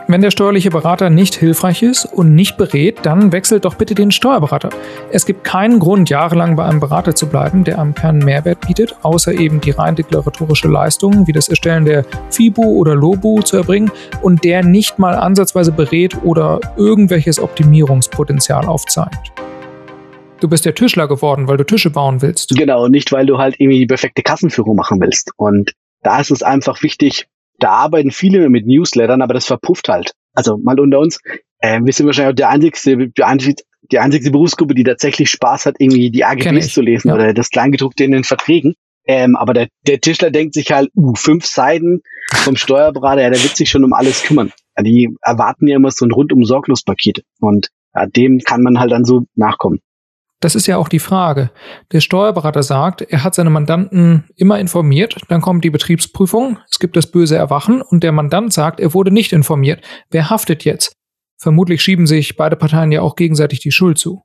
wenn der steuerliche Berater nicht hilfreich ist und nicht berät, dann wechselt doch bitte den Steuerberater. Es gibt keinen Grund, jahrelang bei einem Berater zu bleiben, der einem keinen Mehrwert bietet, außer eben die rein deklaratorische Leistung, wie das Erstellen der FIBU oder LOBU zu erbringen und der nicht mal ansatzweise berät oder irgendwelches Optimierungspotenzial aufzeigt. Du bist der Tischler geworden, weil du Tische bauen willst. Genau, nicht weil du halt irgendwie die perfekte Kassenführung machen willst. Und da ist es einfach wichtig, da arbeiten viele mit Newslettern, aber das verpufft halt. Also mal unter uns, äh, wir sind wahrscheinlich auch der einzigste, der einzigste, die einzige Berufsgruppe, die tatsächlich Spaß hat, irgendwie die AGBs zu lesen ja. oder das Kleingedruckte in den Verträgen. Ähm, aber der, der Tischler denkt sich halt, uh, fünf Seiten vom Steuerberater, ja, der wird sich schon um alles kümmern. Die erwarten ja immer so ein rundum sorglos Paket. Und ja, dem kann man halt dann so nachkommen. Das ist ja auch die Frage. Der Steuerberater sagt, er hat seine Mandanten immer informiert, dann kommt die Betriebsprüfung, es gibt das böse Erwachen und der Mandant sagt, er wurde nicht informiert. Wer haftet jetzt? Vermutlich schieben sich beide Parteien ja auch gegenseitig die Schuld zu.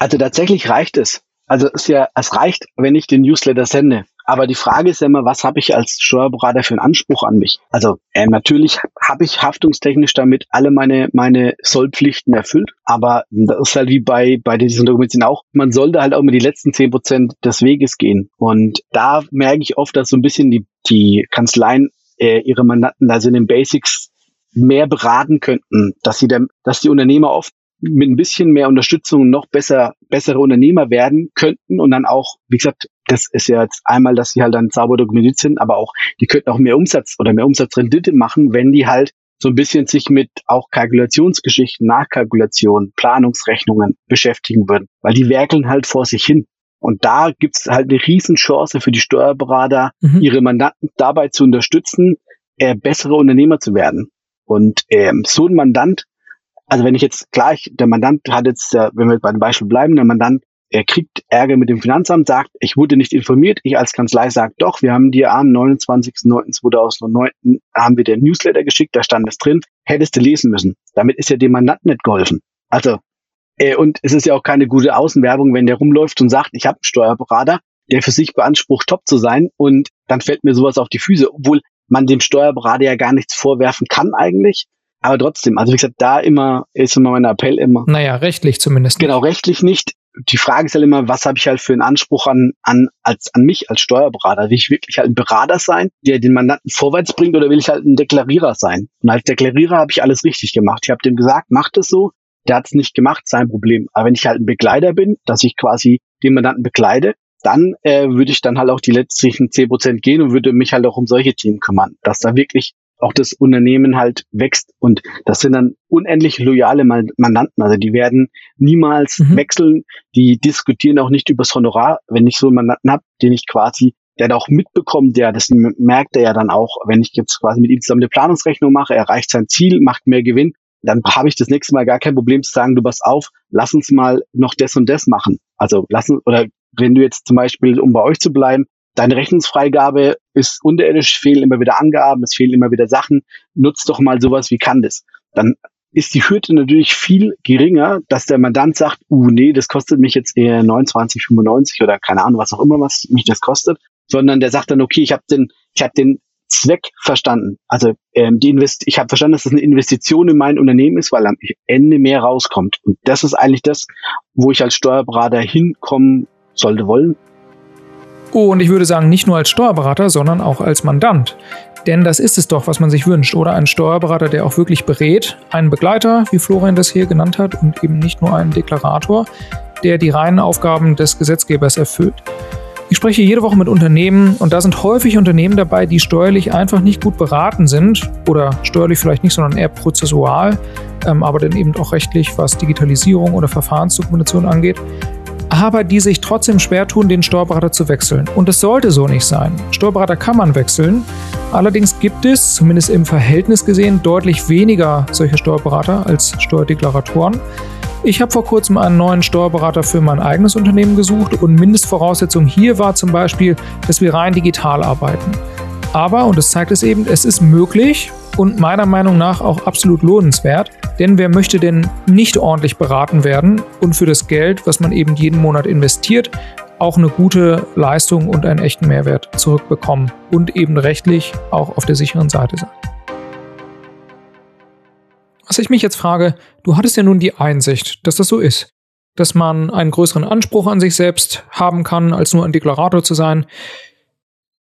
Also tatsächlich reicht es. Also es, ja, es reicht, wenn ich den Newsletter sende. Aber die Frage ist ja immer, was habe ich als Steuerberater für einen Anspruch an mich? Also äh, natürlich habe ich haftungstechnisch damit alle meine meine Sollpflichten erfüllt, aber das ist halt wie bei bei diesen Dokumenten auch. Man sollte halt auch immer die letzten zehn Prozent des Weges gehen und da merke ich oft, dass so ein bisschen die die Kanzleien äh, ihre Mandanten da sind in den Basics mehr beraten könnten, dass sie dann, dass die Unternehmer oft mit ein bisschen mehr Unterstützung noch besser, bessere Unternehmer werden könnten und dann auch, wie gesagt, das ist ja jetzt einmal, dass sie halt dann sauber dokumentiert sind, aber auch, die könnten auch mehr Umsatz oder mehr Umsatzrendite machen, wenn die halt so ein bisschen sich mit auch Kalkulationsgeschichten, Nachkalkulation, Planungsrechnungen beschäftigen würden, weil die werkeln halt vor sich hin. Und da gibt's halt eine Riesenchance für die Steuerberater, mhm. ihre Mandanten dabei zu unterstützen, äh, bessere Unternehmer zu werden. Und ähm, so ein Mandant also wenn ich jetzt gleich, der Mandant hat jetzt, äh, wenn wir bei dem Beispiel bleiben, der Mandant, er kriegt Ärger mit dem Finanzamt, sagt, ich wurde nicht informiert. Ich als Kanzlei sage, doch, wir haben dir am 29.09.2009 haben wir den Newsletter geschickt, da stand es drin, hättest du lesen müssen. Damit ist ja dem Mandant nicht geholfen. Also, äh, und es ist ja auch keine gute Außenwerbung, wenn der rumläuft und sagt, ich habe einen Steuerberater, der für sich beansprucht, top zu sein und dann fällt mir sowas auf die Füße, obwohl man dem Steuerberater ja gar nichts vorwerfen kann eigentlich. Aber trotzdem, also wie gesagt, da immer ist immer mein Appell immer. Naja, rechtlich zumindest. Genau, rechtlich nicht. Die Frage ist halt immer, was habe ich halt für einen Anspruch an, an, als, an mich als Steuerberater? Will ich wirklich halt ein Berater sein, der den Mandanten vorwärts bringt oder will ich halt ein Deklarierer sein? Und als Deklarierer habe ich alles richtig gemacht. Ich habe dem gesagt, mach das so. Der hat es nicht gemacht, sein Problem. Aber wenn ich halt ein Begleiter bin, dass ich quasi den Mandanten begleite, dann äh, würde ich dann halt auch die letztlichen zehn Prozent gehen und würde mich halt auch um solche Themen kümmern, dass da wirklich auch das Unternehmen halt wächst. Und das sind dann unendlich loyale Mandanten. Also die werden niemals mhm. wechseln. Die diskutieren auch nicht übers Honorar. Wenn ich so einen Mandanten habe, den ich quasi, der da auch mitbekommt, der, das merkt er ja dann auch, wenn ich jetzt quasi mit ihm zusammen eine Planungsrechnung mache, erreicht sein Ziel, macht mehr Gewinn, dann habe ich das nächste Mal gar kein Problem zu sagen, du pass auf, lass uns mal noch das und das machen. Also lassen, oder wenn du jetzt zum Beispiel, um bei euch zu bleiben, deine Rechnungsfreigabe ist unterirdisch, fehlen immer wieder Angaben, es fehlen immer wieder Sachen, nutzt doch mal sowas wie Candice. Dann ist die Hürde natürlich viel geringer, dass der Mandant sagt, uh, nee, das kostet mich jetzt eher 29,95 oder keine Ahnung, was auch immer, was mich das kostet, sondern der sagt dann, okay, ich habe den, ich habe den Zweck verstanden. Also ähm, die Invest ich habe verstanden, dass das eine Investition in mein Unternehmen ist, weil am Ende mehr rauskommt. Und das ist eigentlich das, wo ich als Steuerberater hinkommen sollte wollen. Und ich würde sagen, nicht nur als Steuerberater, sondern auch als Mandant. Denn das ist es doch, was man sich wünscht. Oder ein Steuerberater, der auch wirklich berät, einen Begleiter, wie Florian das hier genannt hat, und eben nicht nur einen Deklarator, der die reinen Aufgaben des Gesetzgebers erfüllt. Ich spreche jede Woche mit Unternehmen und da sind häufig Unternehmen dabei, die steuerlich einfach nicht gut beraten sind oder steuerlich vielleicht nicht, sondern eher prozessual, ähm, aber dann eben auch rechtlich, was Digitalisierung oder Verfahrensdokumentation angeht aber die sich trotzdem schwer tun, den Steuerberater zu wechseln. Und es sollte so nicht sein. Steuerberater kann man wechseln. Allerdings gibt es, zumindest im Verhältnis gesehen, deutlich weniger solche Steuerberater als Steuerdeklaratoren. Ich habe vor kurzem einen neuen Steuerberater für mein eigenes Unternehmen gesucht und Mindestvoraussetzung hier war zum Beispiel, dass wir rein digital arbeiten. Aber, und das zeigt es eben, es ist möglich und meiner Meinung nach auch absolut lohnenswert, denn wer möchte denn nicht ordentlich beraten werden und für das Geld, was man eben jeden Monat investiert, auch eine gute Leistung und einen echten Mehrwert zurückbekommen und eben rechtlich auch auf der sicheren Seite sein? Was ich mich jetzt frage, du hattest ja nun die Einsicht, dass das so ist, dass man einen größeren Anspruch an sich selbst haben kann, als nur ein Deklarator zu sein.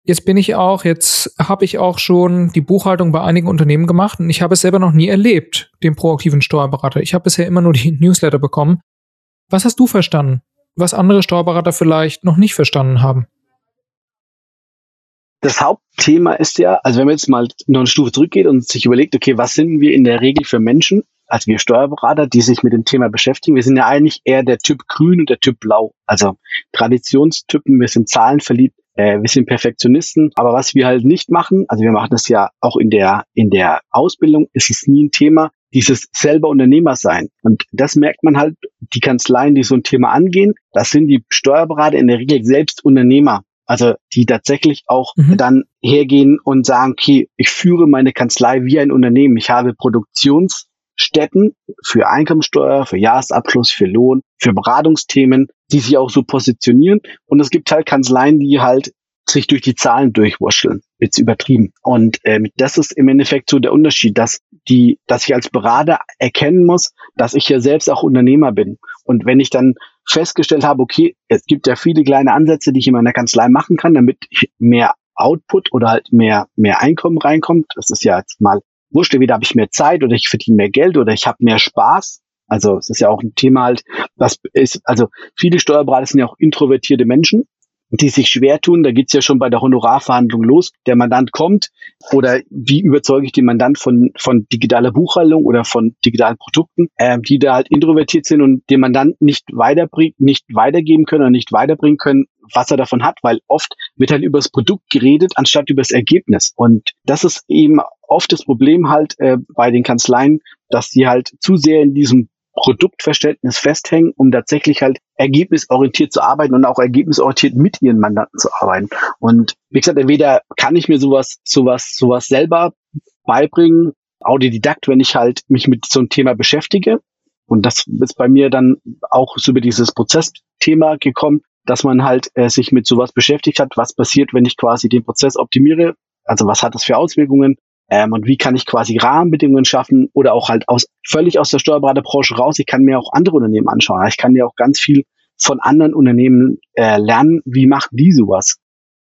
Jetzt bin ich auch, jetzt habe ich auch schon die Buchhaltung bei einigen Unternehmen gemacht und ich habe es selber noch nie erlebt, den proaktiven Steuerberater. Ich habe bisher immer nur die Newsletter bekommen. Was hast du verstanden, was andere Steuerberater vielleicht noch nicht verstanden haben? das Hauptthema ist ja, also wenn man jetzt mal noch eine Stufe zurückgeht und sich überlegt, okay, was sind wir in der Regel für Menschen, also wir Steuerberater, die sich mit dem Thema beschäftigen, wir sind ja eigentlich eher der Typ Grün und der Typ Blau. Also Traditionstypen, wir sind zahlenverliebt, äh, wir sind Perfektionisten. Aber was wir halt nicht machen, also wir machen das ja auch in der, in der Ausbildung, ist es nie ein Thema, dieses selber Unternehmer sein. Und das merkt man halt, die Kanzleien, die so ein Thema angehen, das sind die Steuerberater in der Regel selbst Unternehmer. Also die tatsächlich auch mhm. dann hergehen und sagen, okay, ich führe meine Kanzlei wie ein Unternehmen. Ich habe Produktionsstätten für Einkommensteuer, für Jahresabschluss, für Lohn, für Beratungsthemen, die sich auch so positionieren. Und es gibt halt Kanzleien, die halt sich durch die Zahlen durchwurscheln. Jetzt übertrieben. Und ähm, das ist im Endeffekt so der Unterschied, dass die, dass ich als Berater erkennen muss, dass ich ja selbst auch Unternehmer bin. Und wenn ich dann festgestellt habe, okay, es gibt ja viele kleine Ansätze, die ich in meiner Kanzlei machen kann, damit mehr Output oder halt mehr, mehr Einkommen reinkommt. Das ist ja jetzt mal wurscht, wieder habe ich mehr Zeit oder ich verdiene mehr Geld oder ich habe mehr Spaß. Also es ist ja auch ein Thema halt, das ist, also viele Steuerberater sind ja auch introvertierte Menschen die sich schwer tun. Da geht's ja schon bei der Honorarverhandlung los. Der Mandant kommt oder wie überzeuge ich den Mandant von, von digitaler Buchhaltung oder von digitalen Produkten, äh, die da halt introvertiert sind und dem Mandant nicht weiterbringen, nicht weitergeben können oder nicht weiterbringen können, was er davon hat, weil oft wird halt über das Produkt geredet, anstatt über das Ergebnis. Und das ist eben oft das Problem halt äh, bei den Kanzleien, dass die halt zu sehr in diesem Produktverständnis festhängen, um tatsächlich halt ergebnisorientiert zu arbeiten und auch ergebnisorientiert mit ihren Mandanten zu arbeiten. Und wie gesagt, entweder kann ich mir sowas, sowas, sowas selber beibringen, Autodidakt, wenn ich halt mich mit so einem Thema beschäftige. Und das ist bei mir dann auch so über dieses Prozessthema gekommen, dass man halt äh, sich mit sowas beschäftigt hat, was passiert, wenn ich quasi den Prozess optimiere, also was hat das für Auswirkungen, ähm, und wie kann ich quasi Rahmenbedingungen schaffen oder auch halt aus völlig aus der Steuerberaterbranche raus. Ich kann mir auch andere Unternehmen anschauen. Ich kann ja auch ganz viel von anderen Unternehmen äh, lernen, wie macht die sowas.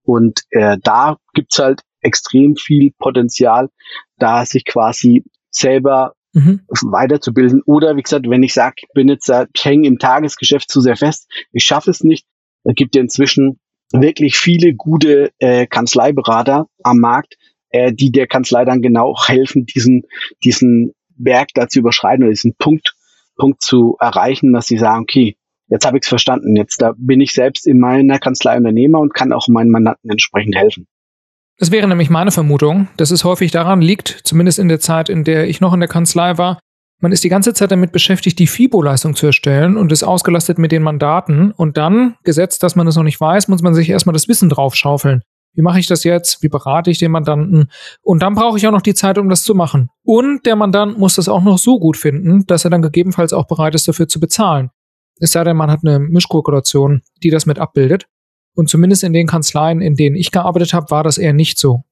Und äh, da gibt's halt extrem viel Potenzial, da sich quasi selber mhm. weiterzubilden. Oder wie gesagt, wenn ich sage, ich bin jetzt, ich hänge im Tagesgeschäft zu sehr fest, ich schaffe es nicht, da gibt ja inzwischen wirklich viele gute äh, Kanzleiberater am Markt, äh, die der Kanzlei dann genau helfen, diesen, diesen Berg da zu überschreiten oder diesen Punkt, Punkt zu erreichen, dass sie sagen, okay, jetzt habe ich es verstanden, jetzt da bin ich selbst in meiner Kanzlei Unternehmer und kann auch meinen Mandanten entsprechend helfen. Das wäre nämlich meine Vermutung, dass es häufig daran liegt, zumindest in der Zeit, in der ich noch in der Kanzlei war, man ist die ganze Zeit damit beschäftigt, die FIBO-Leistung zu erstellen und ist ausgelastet mit den Mandaten. Und dann, gesetzt, dass man es noch nicht weiß, muss man sich erstmal das Wissen draufschaufeln. Wie mache ich das jetzt? Wie berate ich den Mandanten? Und dann brauche ich auch noch die Zeit, um das zu machen. Und der Mandant muss das auch noch so gut finden, dass er dann gegebenenfalls auch bereit ist, dafür zu bezahlen. Es sei denn, man hat eine Mischkalkulation, die das mit abbildet. Und zumindest in den Kanzleien, in denen ich gearbeitet habe, war das eher nicht so.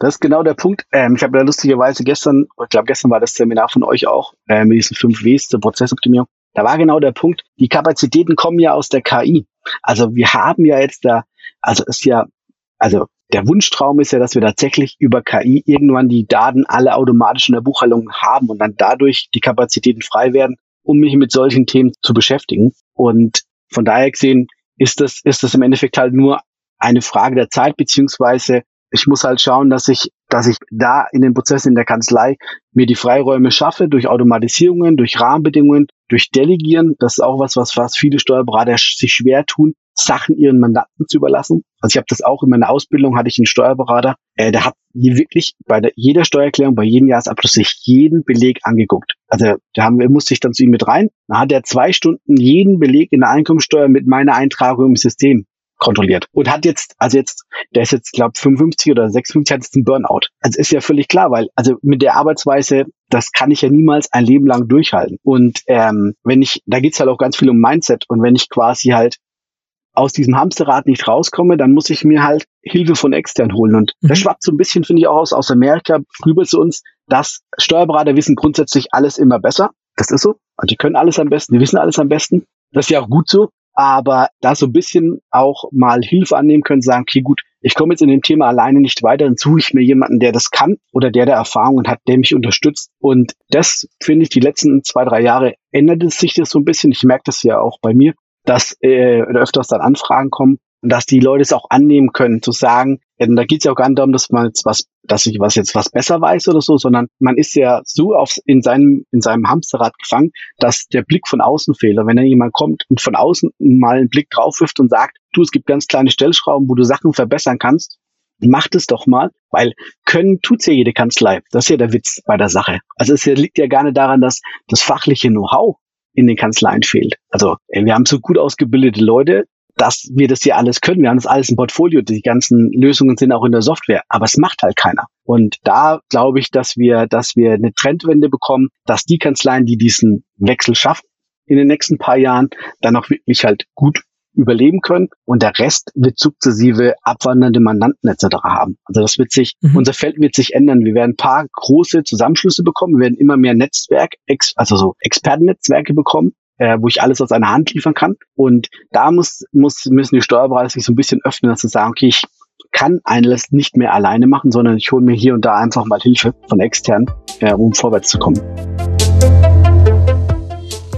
Das ist genau der Punkt. Ähm, ich habe ja lustigerweise gestern, ich glaube gestern war das Seminar von euch auch, äh, mit diesen fünf Ws zur Prozessoptimierung. Da war genau der Punkt, die Kapazitäten kommen ja aus der KI. Also wir haben ja jetzt da, also ist ja also der Wunschtraum ist ja, dass wir tatsächlich über KI irgendwann die Daten alle automatisch in der Buchhaltung haben und dann dadurch die Kapazitäten frei werden, um mich mit solchen Themen zu beschäftigen. Und von daher gesehen ist das, ist das im Endeffekt halt nur eine Frage der Zeit, beziehungsweise ich muss halt schauen, dass ich, dass ich da in den Prozessen in der Kanzlei mir die Freiräume schaffe durch Automatisierungen, durch Rahmenbedingungen, durch Delegieren. Das ist auch was, was, was viele Steuerberater sich schwer tun, Sachen ihren Mandanten zu überlassen. Also ich habe das auch in meiner Ausbildung, hatte ich einen Steuerberater, äh, der hat wirklich bei der, jeder Steuererklärung, bei jedem Jahresabschluss sich jeden Beleg angeguckt. Also da haben musste ich dann zu ihm mit rein. Da hat er zwei Stunden jeden Beleg in der Einkommensteuer mit meiner Eintragung im System kontrolliert und hat jetzt, also jetzt, der ist jetzt, glaube 55 oder 56, hat jetzt einen Burnout. Also ist ja völlig klar, weil also mit der Arbeitsweise, das kann ich ja niemals ein Leben lang durchhalten. Und ähm, wenn ich, da geht's halt auch ganz viel um Mindset und wenn ich quasi halt aus diesem Hamsterrad nicht rauskomme, dann muss ich mir halt Hilfe von extern holen. Und mhm. das schwappt so ein bisschen, finde ich, auch aus, aus Amerika rüber zu uns, dass Steuerberater wissen grundsätzlich alles immer besser. Das ist so. Und die können alles am besten, die wissen alles am besten. Das ist ja auch gut so. Aber da so ein bisschen auch mal Hilfe annehmen können, sagen, okay, gut, ich komme jetzt in dem Thema alleine nicht weiter, dann suche ich mir jemanden, der das kann oder der der Erfahrungen hat, der mich unterstützt. Und das finde ich, die letzten zwei, drei Jahre ändert es sich das so ein bisschen. Ich merke das ja auch bei mir, dass äh, öfters dann Anfragen kommen und dass die Leute es auch annehmen können, zu sagen, Denn da geht es ja auch gar nicht darum, dass man jetzt was, dass ich was jetzt was besser weiß oder so, sondern man ist ja so auf, in seinem, in seinem Hamsterrad gefangen, dass der Blick von außen fehlt. Und wenn dann jemand kommt und von außen mal einen Blick drauf wirft und sagt, du, es gibt ganz kleine Stellschrauben, wo du Sachen verbessern kannst, mach das doch mal, weil können tut's ja jede Kanzlei. Das ist ja der Witz bei der Sache. Also es liegt ja gar nicht daran, dass das fachliche Know-how in den Kanzleien fehlt. Also wir haben so gut ausgebildete Leute, dass wir das hier alles können. Wir haben das alles im Portfolio. Die ganzen Lösungen sind auch in der Software. Aber es macht halt keiner. Und da glaube ich, dass wir, dass wir eine Trendwende bekommen, dass die Kanzleien, die diesen Wechsel schaffen in den nächsten paar Jahren, dann auch wirklich halt gut überleben können und der Rest wird sukzessive abwandernde Mandanten etc. haben. Also das wird sich, mhm. unser Feld wird sich ändern. Wir werden ein paar große Zusammenschlüsse bekommen, wir werden immer mehr Netzwerk, also so Expertennetzwerke bekommen, äh, wo ich alles aus einer Hand liefern kann. Und da muss, muss, müssen die Steuerberater sich so ein bisschen öffnen, dass sie sagen, okay, ich kann eines nicht mehr alleine machen, sondern ich hole mir hier und da einfach mal Hilfe von extern, äh, um vorwärts zu kommen.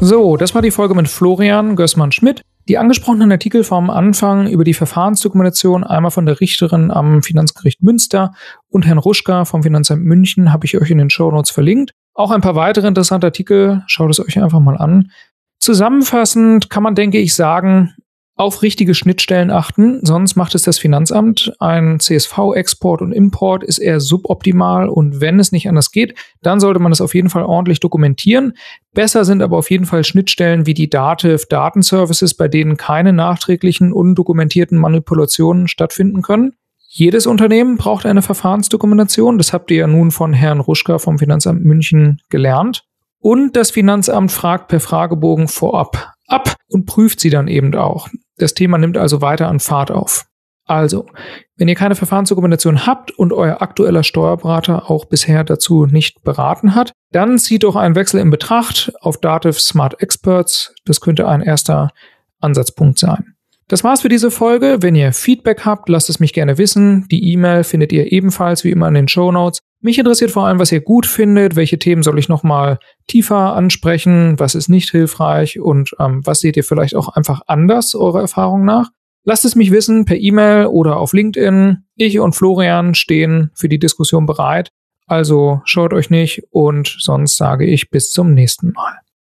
So, das war die Folge mit Florian Gößmann-Schmidt. Die angesprochenen Artikel vom Anfang über die Verfahrensdokumentation, einmal von der Richterin am Finanzgericht Münster und Herrn Ruschka vom Finanzamt München, habe ich euch in den Show Notes verlinkt. Auch ein paar weitere interessante Artikel, schaut es euch einfach mal an. Zusammenfassend kann man, denke ich, sagen, auf richtige Schnittstellen achten, sonst macht es das Finanzamt. Ein CSV-Export und Import ist eher suboptimal und wenn es nicht anders geht, dann sollte man es auf jeden Fall ordentlich dokumentieren. Besser sind aber auf jeden Fall Schnittstellen wie die Dativ Datenservices, bei denen keine nachträglichen undokumentierten Manipulationen stattfinden können. Jedes Unternehmen braucht eine Verfahrensdokumentation. Das habt ihr ja nun von Herrn Ruschka vom Finanzamt München gelernt. Und das Finanzamt fragt per Fragebogen vorab ab und prüft sie dann eben auch. Das Thema nimmt also weiter an Fahrt auf. Also, wenn ihr keine Verfahrensdokumentation habt und euer aktueller Steuerberater auch bisher dazu nicht beraten hat, dann zieht doch ein Wechsel in Betracht auf Dativ Smart Experts. Das könnte ein erster Ansatzpunkt sein. Das war's für diese Folge. Wenn ihr Feedback habt, lasst es mich gerne wissen. Die E-Mail findet ihr ebenfalls wie immer in den Show Notes. Mich interessiert vor allem, was ihr gut findet, welche Themen soll ich nochmal tiefer ansprechen, was ist nicht hilfreich und ähm, was seht ihr vielleicht auch einfach anders, eurer Erfahrung nach. Lasst es mich wissen per E-Mail oder auf LinkedIn. Ich und Florian stehen für die Diskussion bereit. Also schaut euch nicht und sonst sage ich bis zum nächsten Mal.